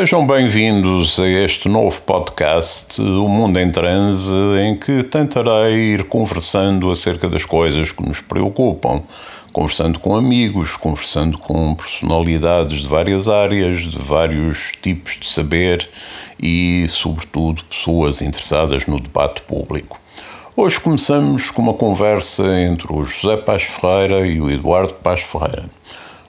Sejam bem-vindos a este novo podcast, O Mundo em Transe, em que tentarei ir conversando acerca das coisas que nos preocupam, conversando com amigos, conversando com personalidades de várias áreas, de vários tipos de saber e, sobretudo, pessoas interessadas no debate público. Hoje começamos com uma conversa entre o José Paz Ferreira e o Eduardo Paz Ferreira.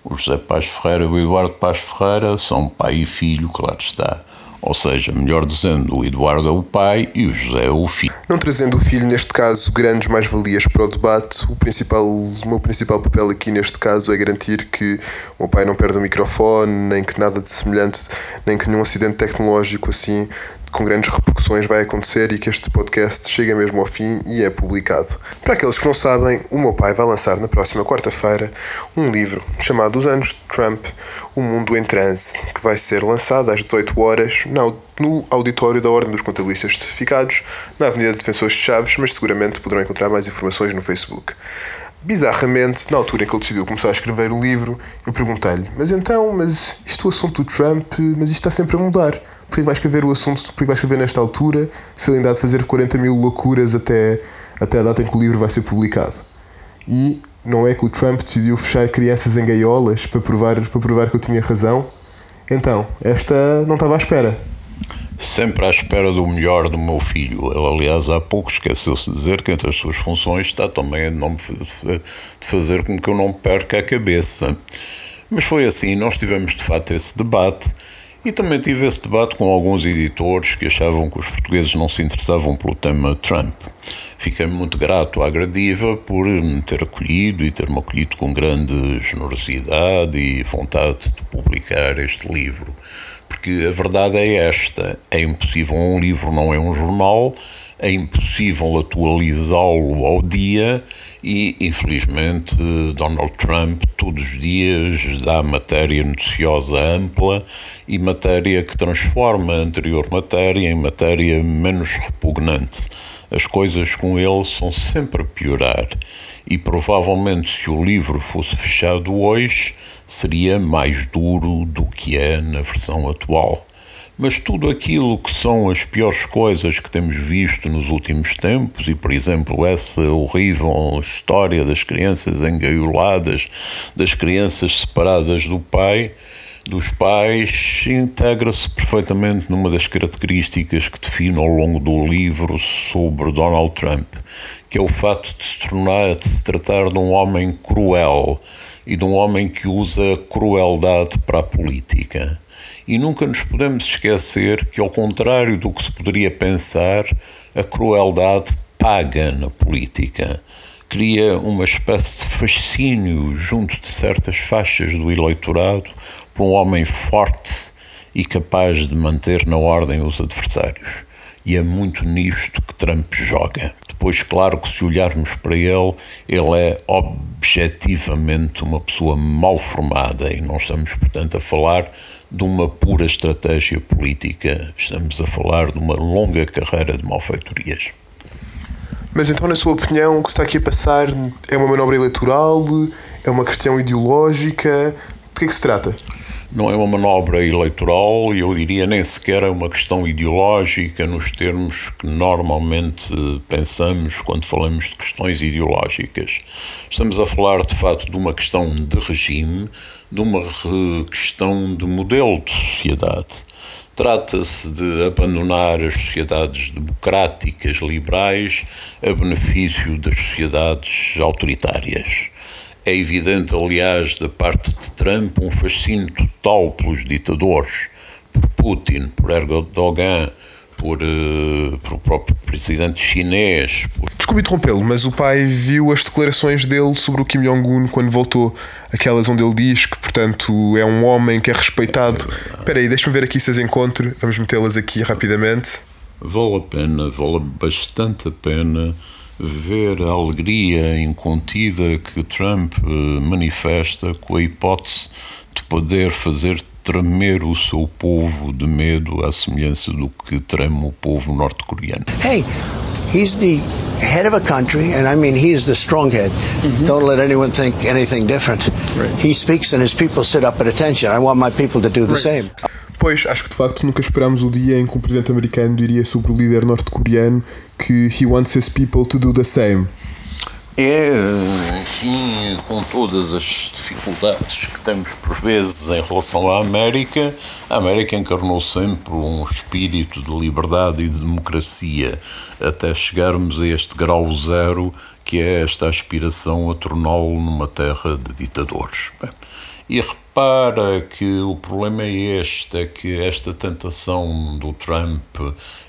O José Paz Ferreira e o Eduardo Paz Ferreira são pai e filho, claro está. Ou seja, melhor dizendo, o Eduardo é o pai e o José é o filho. Não trazendo o filho, neste caso, grandes mais-valias para o debate, o, principal, o meu principal papel aqui neste caso é garantir que o pai não perde o microfone, nem que nada de semelhante, nem que nenhum acidente tecnológico assim com grandes repercussões vai acontecer e que este podcast chega mesmo ao fim e é publicado. Para aqueles que não sabem, o meu pai vai lançar na próxima quarta-feira um livro chamado Os Anos de Trump, O Mundo em Transe, que vai ser lançado às 18 horas no auditório da Ordem dos Contabilistas Certificados, na Avenida Defensores de Chaves, mas seguramente poderão encontrar mais informações no Facebook. Bizarramente, na altura em que ele decidiu começar a escrever o livro, eu perguntei-lhe: Mas então, mas isto é o assunto do Trump, mas isto está sempre a mudar porque vai escrever o assunto, porque vai escrever nesta altura, se ele ainda há de fazer 40 mil loucuras até, até a data em que o livro vai ser publicado. E não é que o Trump decidiu fechar crianças em gaiolas para provar, para provar que eu tinha razão? Então, esta não estava à espera. Sempre à espera do melhor do meu filho. Ele, aliás, há pouco esqueceu-se de dizer que entre as suas funções está também a de fazer com que eu não perca a cabeça. Mas foi assim, nós tivemos de facto esse debate e também tive esse debate com alguns editores que achavam que os portugueses não se interessavam pelo tema Trump. Fiquei muito grato à Gradiva por me ter acolhido e ter-me acolhido com grande generosidade e vontade de publicar este livro. Porque a verdade é esta: é impossível, um livro não é um jornal, é impossível atualizá-lo ao dia e, infelizmente, Donald Trump todos os dias dá matéria noticiosa ampla e matéria que transforma a anterior matéria em matéria menos repugnante. As coisas com ele são sempre a piorar e provavelmente se o livro fosse fechado hoje seria mais duro do que é na versão atual. Mas tudo aquilo que são as piores coisas que temos visto nos últimos tempos, e por exemplo, essa horrível história das crianças engaioladas, das crianças separadas do pai, dos pais, integra-se perfeitamente numa das características que defino ao longo do livro sobre Donald Trump, que é o fato de se tornar, de se tratar de um homem cruel e de um homem que usa crueldade para a política. E nunca nos podemos esquecer que, ao contrário do que se poderia pensar, a crueldade paga na política. Cria uma espécie de fascínio junto de certas faixas do eleitorado por um homem forte e capaz de manter na ordem os adversários. E é muito nisto que Trump joga. Depois, claro que se olharmos para ele, ele é objetivamente uma pessoa mal formada e não estamos, portanto, a falar de uma pura estratégia política, estamos a falar de uma longa carreira de malfeitorias. Mas então, na sua opinião, o que está aqui a passar é uma manobra eleitoral? É uma questão ideológica? De que é que se trata? não é uma manobra eleitoral e eu diria nem sequer é uma questão ideológica nos termos que normalmente pensamos quando falamos de questões ideológicas. Estamos a falar de facto de uma questão de regime, de uma questão de modelo de sociedade. Trata-se de abandonar as sociedades democráticas liberais a benefício das sociedades autoritárias. É evidente, aliás, da parte de Trump, um fascínio total pelos ditadores, por Putin, por Erdogan, por, uh, por o próprio presidente chinês. Por... Desculpe interrompê-lo, mas o pai viu as declarações dele sobre o Kim Jong-un quando voltou, aquelas onde ele diz que, portanto, é um homem que é respeitado. Espera aí, deixa-me ver aqui se as encontro, vamos metê-las aqui rapidamente. Vale a pena, vale bastante a pena ver a alegria incontida que Trump eh, manifesta com a hipótese de poder fazer tremer o seu povo de medo à semelhança do que treme o povo norte-coreano. Hey, he's the head of a country, and I mean he is the strong head. Mm -hmm. Don't let anyone think anything different. Right. He speaks and his people sit up at attention. I want my people to do the right. same. Pois, acho que de facto nunca esperámos o dia em que um presidente americano diria sobre o líder norte-coreano que he wants his people to do the same. É, enfim, com todas as dificuldades que temos por vezes em relação à América, a América encarnou sempre um espírito de liberdade e de democracia, até chegarmos a este grau zero que é esta aspiração a torná-lo numa terra de ditadores. Bem, e repara que o problema é este, é que esta tentação do Trump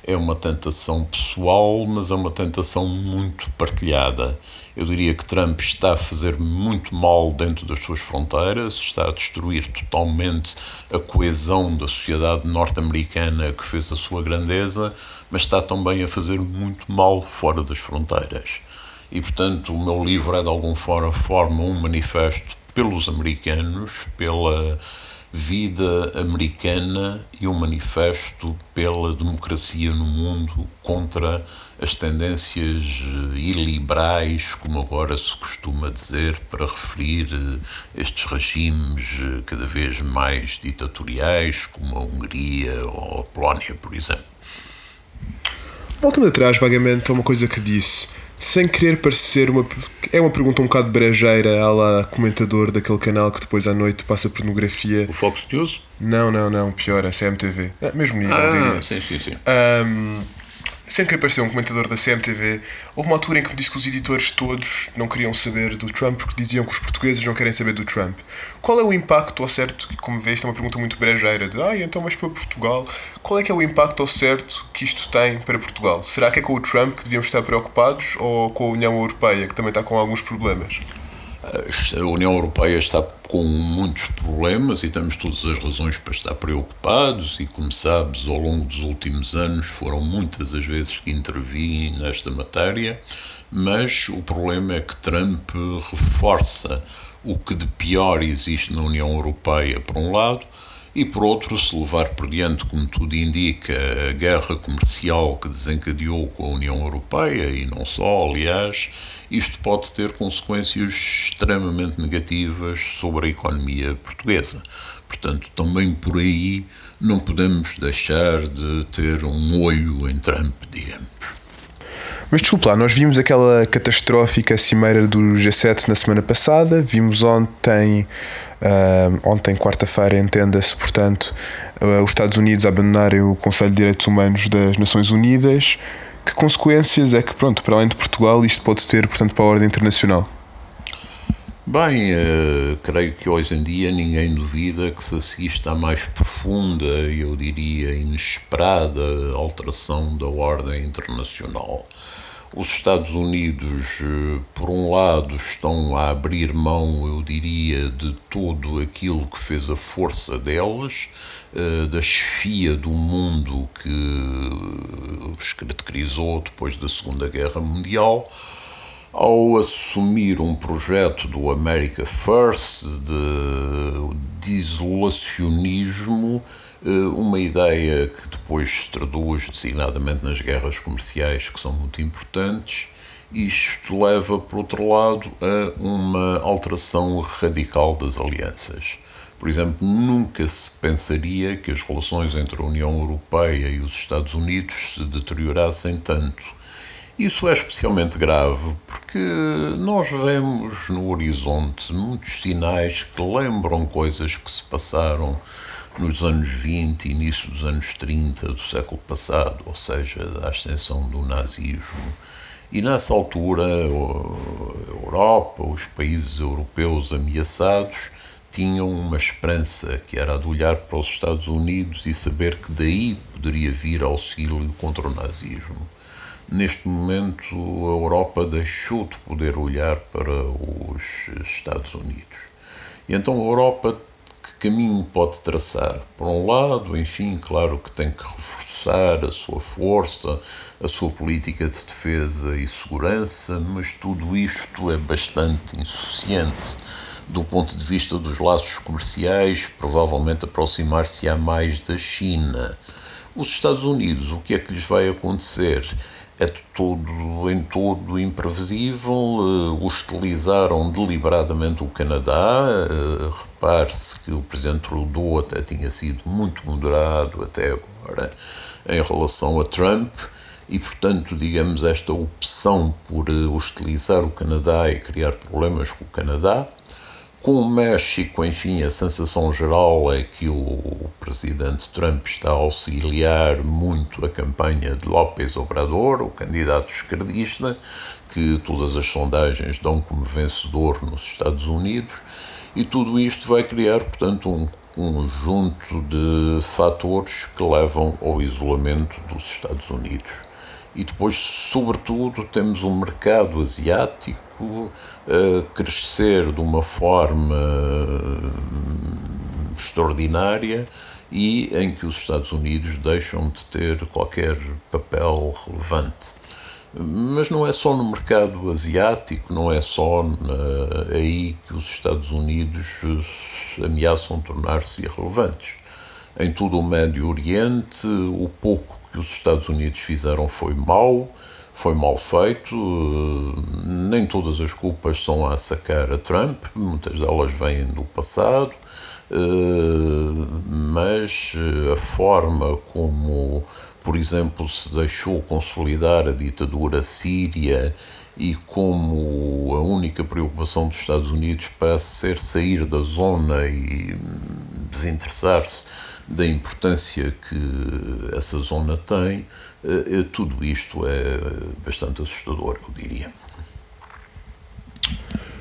é uma tentação pessoal, mas é uma tentação muito partilhada. Eu diria que Trump está a fazer muito mal dentro das suas fronteiras, está a destruir totalmente a coesão da sociedade norte-americana que fez a sua grandeza, mas está também a fazer muito mal fora das fronteiras. E, portanto, o meu livro é de alguma forma um manifesto pelos americanos, pela vida americana e um manifesto pela democracia no mundo contra as tendências iliberais, como agora se costuma dizer, para referir estes regimes cada vez mais ditatoriais, como a Hungria ou a Polónia, por exemplo. Voltando atrás vagamente a uma coisa que disse sem querer parecer uma. É uma pergunta um bocado brejeira, ela comentador daquele canal que depois à noite passa pornografia. O Fox News? Não, não, não, pior, a CMTV. É mesmo nível, ah, diria. Sim, sim, sim. Um, sem querer parecer um comentador da CMTV, houve uma altura em que me disse que os editores todos não queriam saber do Trump porque diziam que os portugueses não querem saber do Trump. Qual é o impacto ao certo, e como vês, é uma pergunta muito brejeira, de ah, então mas para Portugal, qual é que é o impacto ao certo que isto tem para Portugal? Será que é com o Trump que devíamos estar preocupados ou com a União Europeia, que também está com alguns problemas? A União Europeia está com muitos problemas e temos todas as razões para estar preocupados e, como sabes, ao longo dos últimos anos foram muitas as vezes que intervi nesta matéria, mas o problema é que Trump reforça o que de pior existe na União Europeia, por um lado, e por outro, se levar por diante, como tudo indica, a guerra comercial que desencadeou com a União Europeia e não só, aliás, isto pode ter consequências extremamente negativas sobre a economia portuguesa. Portanto, também por aí não podemos deixar de ter um olho em Trump, digamos. Mas desculpa lá, nós vimos aquela catastrófica cimeira do G7 na semana passada, vimos ontem, uh, ontem quarta-feira, entenda-se, portanto, uh, os Estados Unidos abandonarem o Conselho de Direitos Humanos das Nações Unidas. Que consequências é que, pronto, para além de Portugal, isto pode ter, portanto, para a ordem internacional? Bem, uh, creio que hoje em dia ninguém duvida que se assista à mais profunda, eu diria inesperada, alteração da ordem internacional. Os Estados Unidos, uh, por um lado, estão a abrir mão, eu diria, de tudo aquilo que fez a força deles, uh, da chefia do mundo que os caracterizou depois da Segunda Guerra Mundial ao assumir um projeto do America First, de, de isolacionismo, eh, uma ideia que depois se traduz designadamente nas guerras comerciais, que são muito importantes. Isto leva, por outro lado, a uma alteração radical das alianças. Por exemplo, nunca se pensaria que as relações entre a União Europeia e os Estados Unidos se deteriorassem tanto isso é especialmente grave porque nós vemos no horizonte muitos sinais que lembram coisas que se passaram nos anos 20 início dos anos 30 do século passado, ou seja, da ascensão do nazismo. E nessa altura, a Europa, os países europeus ameaçados, tinham uma esperança que era a de olhar para os Estados Unidos e saber que daí poderia vir auxílio contra o nazismo. Neste momento, a Europa deixou de poder olhar para os Estados Unidos. E então a Europa que caminho pode traçar? Por um lado, enfim, claro que tem que reforçar a sua força, a sua política de defesa e segurança, mas tudo isto é bastante insuficiente. Do ponto de vista dos laços comerciais, provavelmente aproximar-se-á mais da China Os Estados Unidos, o que é que lhes vai acontecer? É de todo, em todo imprevisível. Uh, hostilizaram deliberadamente o Canadá. Uh, Repare-se que o presidente Trudeau até tinha sido muito moderado até agora em relação a Trump e, portanto, digamos, esta opção por hostilizar o Canadá e criar problemas com o Canadá com o México, enfim, a sensação geral é que o presidente Trump está a auxiliar muito a campanha de López Obrador, o candidato esquerdista, que todas as sondagens dão como vencedor nos Estados Unidos, e tudo isto vai criar, portanto, um conjunto de fatores que levam ao isolamento dos Estados Unidos. E depois, sobretudo, temos um mercado asiático a crescer de uma forma hum, extraordinária e em que os Estados Unidos deixam de ter qualquer papel relevante. Mas não é só no mercado asiático, não é só aí que os Estados Unidos ameaçam tornar-se irrelevantes em todo o Médio Oriente. O pouco que os Estados Unidos fizeram foi mau, foi mal feito. Nem todas as culpas são a sacar a Trump, muitas delas vêm do passado, mas a forma como, por exemplo, se deixou consolidar a ditadura síria e como a única preocupação dos Estados Unidos parece ser sair da zona e desinteressar-se da importância que essa zona tem, eh, eh, tudo isto é bastante assustador, eu diria.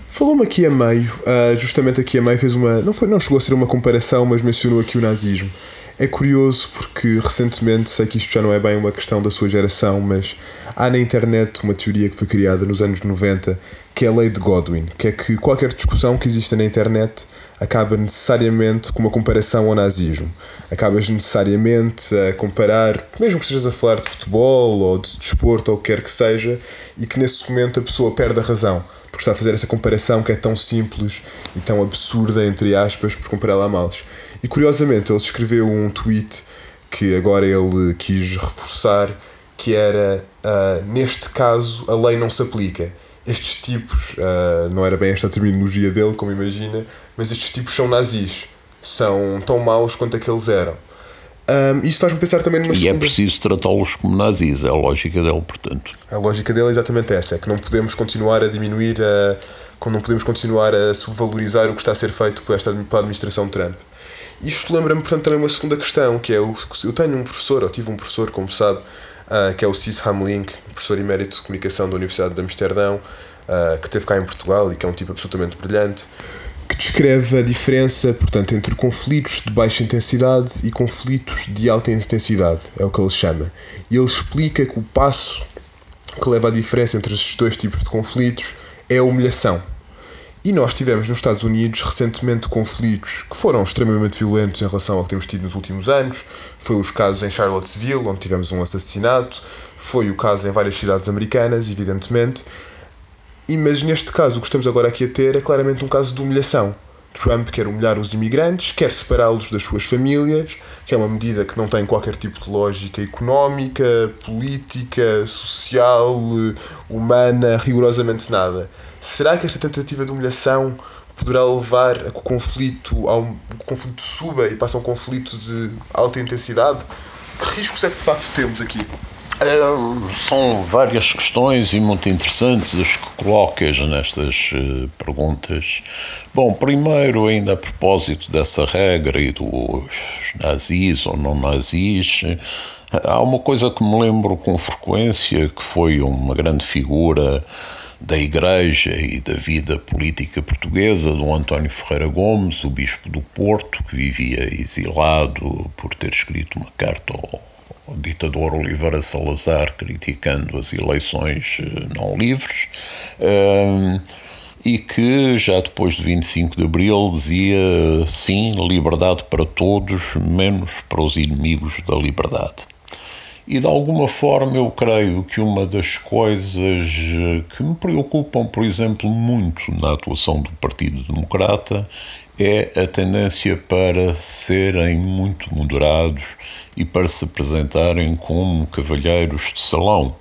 Falou-me aqui a meio, eh, justamente aqui a meio fez uma. Não, foi, não chegou a ser uma comparação, mas mencionou aqui o nazismo. É curioso porque recentemente, sei que isto já não é bem uma questão da sua geração, mas há na internet uma teoria que foi criada nos anos 90 que é a lei de Godwin, que é que qualquer discussão que exista na internet acaba necessariamente com uma comparação ao nazismo. Acabas necessariamente a comparar, mesmo que estejas a falar de futebol ou de desporto ou o que quer que seja, e que nesse momento a pessoa perde a razão, porque está a fazer essa comparação que é tão simples e tão absurda, entre aspas, por compará-la a males. E curiosamente ele escreveu um tweet que agora ele quis reforçar, que era, uh, neste caso, a lei não se aplica estes tipos, uh, não era bem esta a terminologia dele, como imagina, mas estes tipos são nazis. São tão maus quanto aqueles eram. Um, isso faz-me pensar também numa E é segunda... é preciso tratá-los como nazis, é a lógica dele, portanto. A lógica dele é exatamente essa, é que não podemos continuar a diminuir, a, não podemos continuar a subvalorizar o que está a ser feito por esta pela administração de Trump. Isto lembra-me, portanto, também uma segunda questão, que é, o, eu tenho um professor, ou tive um professor, como sabe, uh, que é o Cis Hamlink, professor emérito de comunicação da Universidade de Amsterdão, uh, que teve cá em Portugal e que é um tipo absolutamente brilhante, que descreve a diferença, portanto, entre conflitos de baixa intensidade e conflitos de alta intensidade, é o que ele chama. E ele explica que o passo que leva à diferença entre estes dois tipos de conflitos é a humilhação. E nós tivemos nos Estados Unidos recentemente conflitos que foram extremamente violentos em relação ao que temos tido nos últimos anos. Foi os casos em Charlottesville, onde tivemos um assassinato, foi o caso em várias cidades americanas, evidentemente. E, mas neste caso, o que estamos agora aqui a ter é claramente um caso de humilhação. Trump quer humilhar os imigrantes, quer separá-los das suas famílias, que é uma medida que não tem qualquer tipo de lógica económica, política, social, humana, rigorosamente nada. Será que esta tentativa de humilhação poderá levar a que o conflito, ao, o conflito suba e passe a um conflito de alta intensidade? Que riscos é que de facto temos aqui? É, são várias questões e muito interessantes as que colocas nestas uh, perguntas. Bom, primeiro, ainda a propósito dessa regra e dos nazis ou não nazis, há uma coisa que me lembro com frequência que foi uma grande figura da Igreja e da vida política portuguesa, do António Ferreira Gomes, o Bispo do Porto, que vivia exilado por ter escrito uma carta ao, ao ditador Oliveira Salazar criticando as eleições eh, não livres. Um, e que já depois de 25 de Abril dizia sim, liberdade para todos, menos para os inimigos da liberdade. E de alguma forma eu creio que uma das coisas que me preocupam, por exemplo, muito na atuação do Partido Democrata é a tendência para serem muito moderados e para se apresentarem como cavalheiros de salão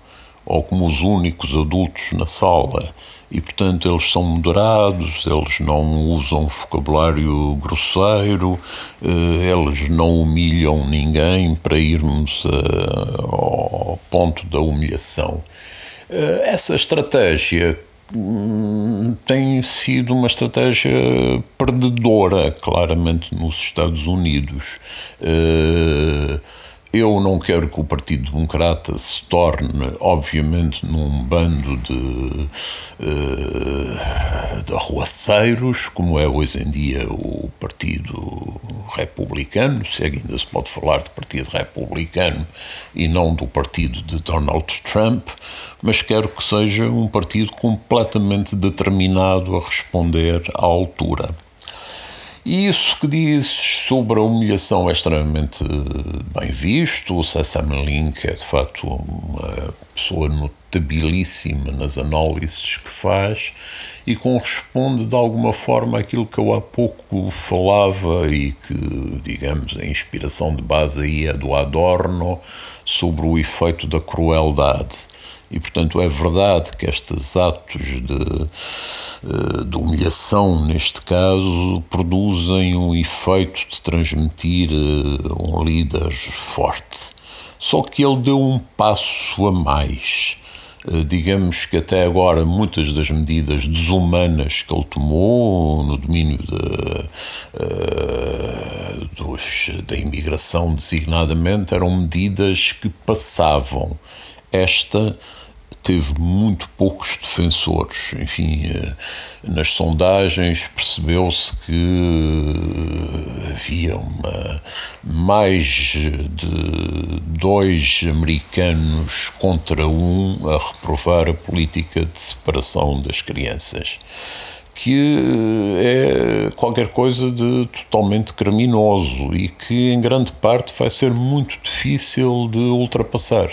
ou como os únicos adultos na sala e, portanto, eles são moderados, eles não usam vocabulário grosseiro, eh, eles não humilham ninguém para irmos eh, ao ponto da humilhação. Eh, essa estratégia hum, tem sido uma estratégia perdedora, claramente, nos Estados Unidos. Eu não quero que o Partido Democrata se torne, obviamente, num bando de, uh, de arruaceiros, como é hoje em dia o Partido Republicano, se ainda se pode falar de Partido Republicano e não do Partido de Donald Trump, mas quero que seja um partido completamente determinado a responder à altura. E isso que diz sobre a humilhação é extremamente bem visto. O Sesame Link é de facto uma pessoa notabilíssima nas análises que faz e corresponde de alguma forma àquilo que eu há pouco falava e que, digamos, a inspiração de base aí é do Adorno sobre o efeito da crueldade. E, portanto, é verdade que estes atos de, eh, de humilhação, neste caso, produzem um efeito de transmitir eh, um líder forte. Só que ele deu um passo a mais. Eh, digamos que até agora muitas das medidas desumanas que ele tomou no domínio de, dos, da imigração designadamente eram medidas que passavam. Esta teve muito poucos defensores. Enfim, eh, nas sondagens percebeu-se que eh, havia uma, mais de dois americanos contra um a reprovar a política de separação das crianças que eh, é qualquer coisa de totalmente criminoso e que, em grande parte, vai ser muito difícil de ultrapassar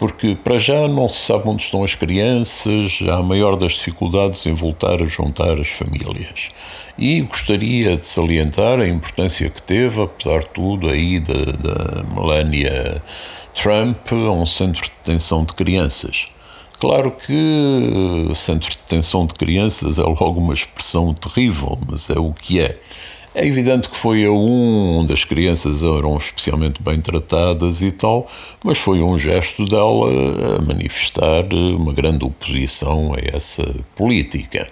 porque para já não se sabe onde estão as crianças, há a maior das dificuldades em voltar a juntar as famílias. E gostaria de salientar a importância que teve, apesar de tudo, aí da, da Melania Trump a um centro de detenção de crianças. Claro que centro de detenção de crianças é logo uma expressão terrível, mas é o que é. É evidente que foi a um onde as crianças eram especialmente bem tratadas e tal, mas foi um gesto dela a manifestar uma grande oposição a essa política.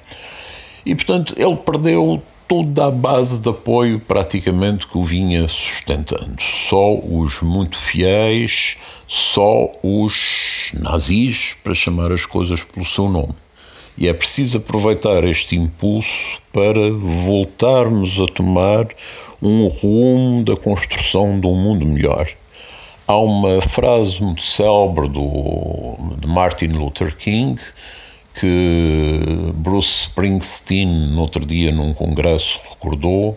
E, portanto, ele perdeu toda a base de apoio praticamente que o vinha sustentando. Só os muito fiéis, só os nazis, para chamar as coisas pelo seu nome. E é preciso aproveitar este impulso para voltarmos a tomar um rumo da construção de um mundo melhor. Há uma frase muito célebre do, de Martin Luther King que Bruce Springsteen, no outro dia num congresso, recordou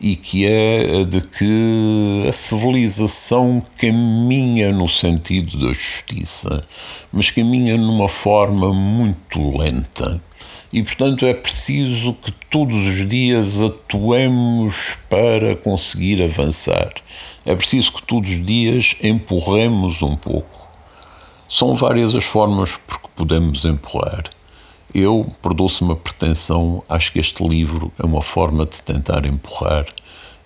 e que é de que a civilização caminha no sentido da justiça, mas caminha numa forma muito lenta. E, portanto, é preciso que todos os dias atuemos para conseguir avançar. É preciso que todos os dias empurremos um pouco. São várias as formas por que podemos empurrar. Eu, por doce-me a pretensão, acho que este livro é uma forma de tentar empurrar,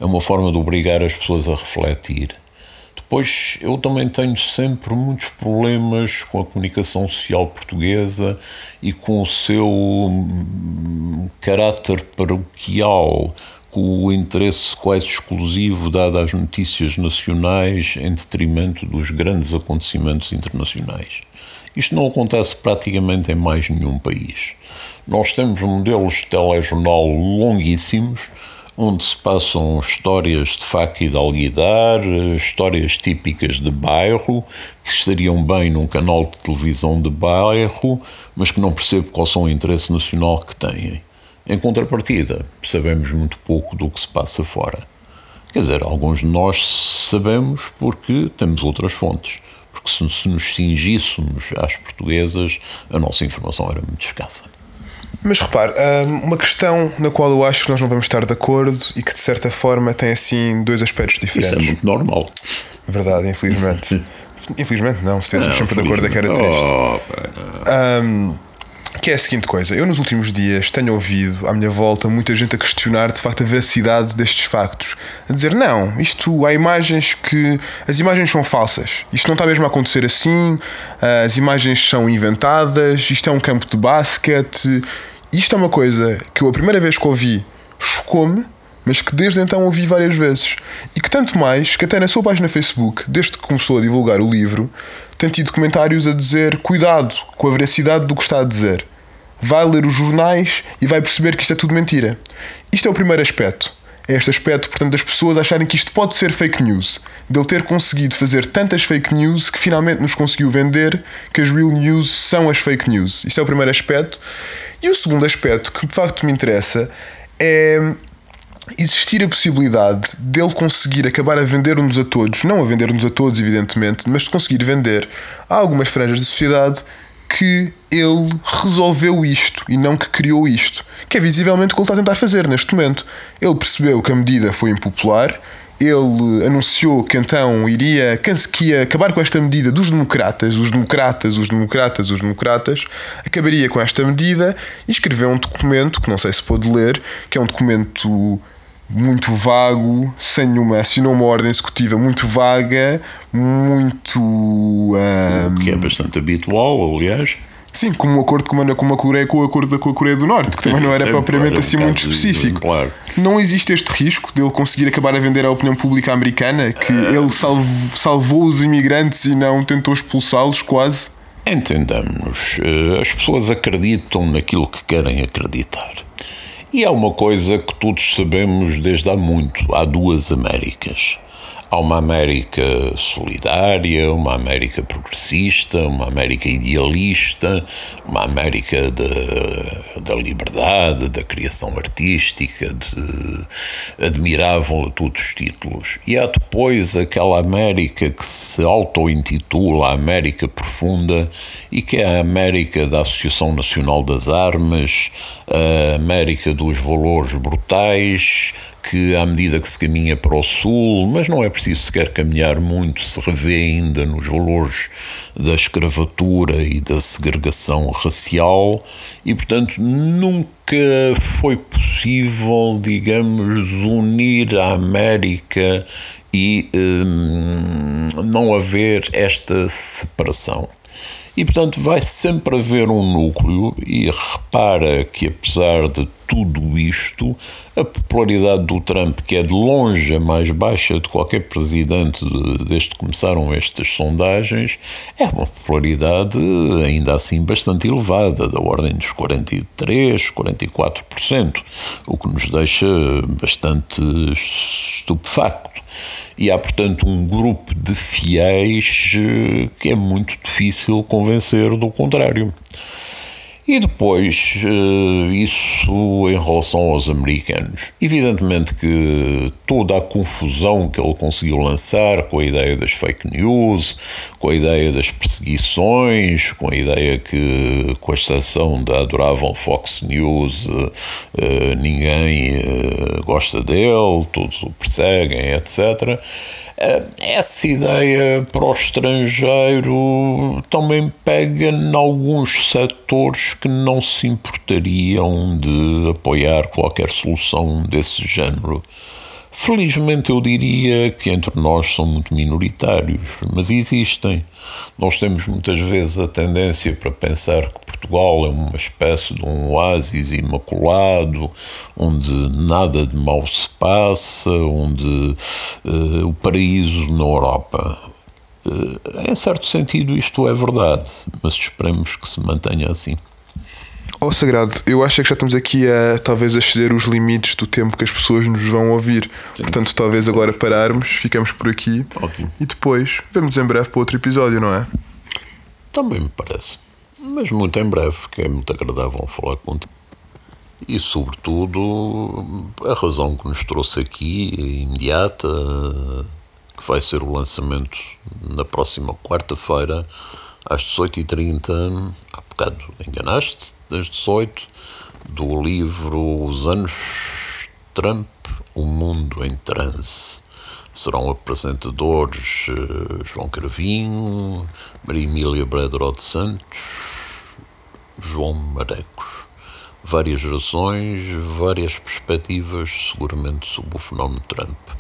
é uma forma de obrigar as pessoas a refletir. Depois, eu também tenho sempre muitos problemas com a comunicação social portuguesa e com o seu hum, caráter paroquial, com o interesse quase exclusivo dado às notícias nacionais em detrimento dos grandes acontecimentos internacionais. Isto não acontece praticamente em mais nenhum país. Nós temos modelos de telejornal longuíssimos, onde se passam histórias de faca e de alguidar, histórias típicas de bairro, que estariam bem num canal de televisão de bairro, mas que não percebo qual são o interesse nacional que têm. Em contrapartida, sabemos muito pouco do que se passa fora. Quer dizer, alguns de nós sabemos porque temos outras fontes porque se, se nos cingíssemos às portuguesas, a nossa informação era muito escassa. Mas repare, hum, uma questão na qual eu acho que nós não vamos estar de acordo e que de certa forma tem assim dois aspectos diferentes. Isso é muito normal. Verdade, infelizmente. infelizmente não, se estivéssemos sempre de acordo é que era triste. Oh, um, que é a seguinte coisa, eu nos últimos dias tenho ouvido à minha volta muita gente a questionar de facto a veracidade destes factos. A dizer, não, isto há imagens que. As imagens são falsas. Isto não está mesmo a acontecer assim, as imagens são inventadas, isto é um campo de basquete. Isto é uma coisa que eu a primeira vez que ouvi chocou-me, mas que desde então ouvi várias vezes. E que tanto mais que até na sua página Facebook, desde que começou a divulgar o livro, tem tido comentários a dizer cuidado com a veracidade do que está a dizer vai ler os jornais e vai perceber que isto é tudo mentira. Isto é o primeiro aspecto. É este aspecto, portanto, das pessoas acharem que isto pode ser fake news. Dele ter conseguido fazer tantas fake news que finalmente nos conseguiu vender que as real news são as fake news. Isto é o primeiro aspecto. E o segundo aspecto que de facto me interessa é existir a possibilidade dele conseguir acabar a vender-nos a todos, não a vender-nos a todos, evidentemente, mas de conseguir vender a algumas franjas da sociedade que ele resolveu isto e não que criou isto, que é visivelmente o que ele está a tentar fazer neste momento. Ele percebeu que a medida foi impopular, ele anunciou que então iria que ia acabar com esta medida dos democratas, os democratas, os democratas, os democratas, acabaria com esta medida e escreveu um documento que não sei se pode ler, que é um documento muito vago, sem nenhuma, assinou uma ordem executiva muito vaga, muito. Um, que é bastante habitual, aliás. Sim, como um acordo com a, com a Coreia com o acordo com a Coreia do Norte, que também não era propriamente assim muito específico. Não existe este risco dele conseguir acabar a vender à opinião pública americana que ele salvo, salvou os imigrantes e não tentou expulsá-los quase? Entendamos, eh, as pessoas acreditam naquilo que querem acreditar. E há uma coisa que todos sabemos desde há muito: há duas Américas. Há uma América solidária, uma América progressista, uma América idealista, uma América da, da liberdade, da criação artística, de, admirável a todos os títulos. E há depois aquela América que se auto-intitula América Profunda e que é a América da Associação Nacional das Armas, a América dos valores brutais, que à medida que se caminha para o sul, mas não é preciso sequer caminhar muito, se revê ainda nos valores da escravatura e da segregação racial, e portanto nunca foi possível, digamos, unir a América e hum, não haver esta separação. E portanto vai sempre haver um núcleo, e repara que apesar de tudo isto, a popularidade do Trump, que é de longe a mais baixa de qualquer presidente desde que começaram estas sondagens, é uma popularidade ainda assim bastante elevada, da ordem dos 43, 44%, o que nos deixa bastante estupefacto. E há, portanto, um grupo de fiéis que é muito difícil convencer do contrário. E depois, eh, isso em relação aos americanos. Evidentemente que toda a confusão que ele conseguiu lançar com a ideia das fake news, com a ideia das perseguições, com a ideia que, com a exceção da adorável Fox News, eh, ninguém eh, gosta dele, todos o perseguem, etc. Essa ideia para o estrangeiro também pega em alguns setores que não se importariam de apoiar qualquer solução desse género. Felizmente eu diria que entre nós são muito minoritários, mas existem. Nós temos muitas vezes a tendência para pensar que Portugal é uma espécie de um oásis imaculado, onde nada de mal se passa, onde uh, o paraíso na Europa. Uh, em certo sentido, isto é verdade, mas esperemos que se mantenha assim. Oh, Sagrado, eu acho que já estamos aqui a talvez a exceder os limites do tempo que as pessoas nos vão ouvir. Sim. Portanto, talvez agora pararmos, ficamos por aqui okay. e depois vemos em breve para outro episódio, não é? Também me parece. Mas muito em breve, que é muito agradável falar contigo. E, sobretudo, a razão que nos trouxe aqui, imediata, que vai ser o lançamento na próxima quarta-feira, às 18h30. Há bocado enganaste, às 18 do livro Os Anos Trump, O Mundo em Transe. Serão apresentadores uh, João Cravinho, Maria Emília Bredro de Santos, João Marecos. Várias gerações, várias perspectivas, seguramente, sobre o fenómeno Trump.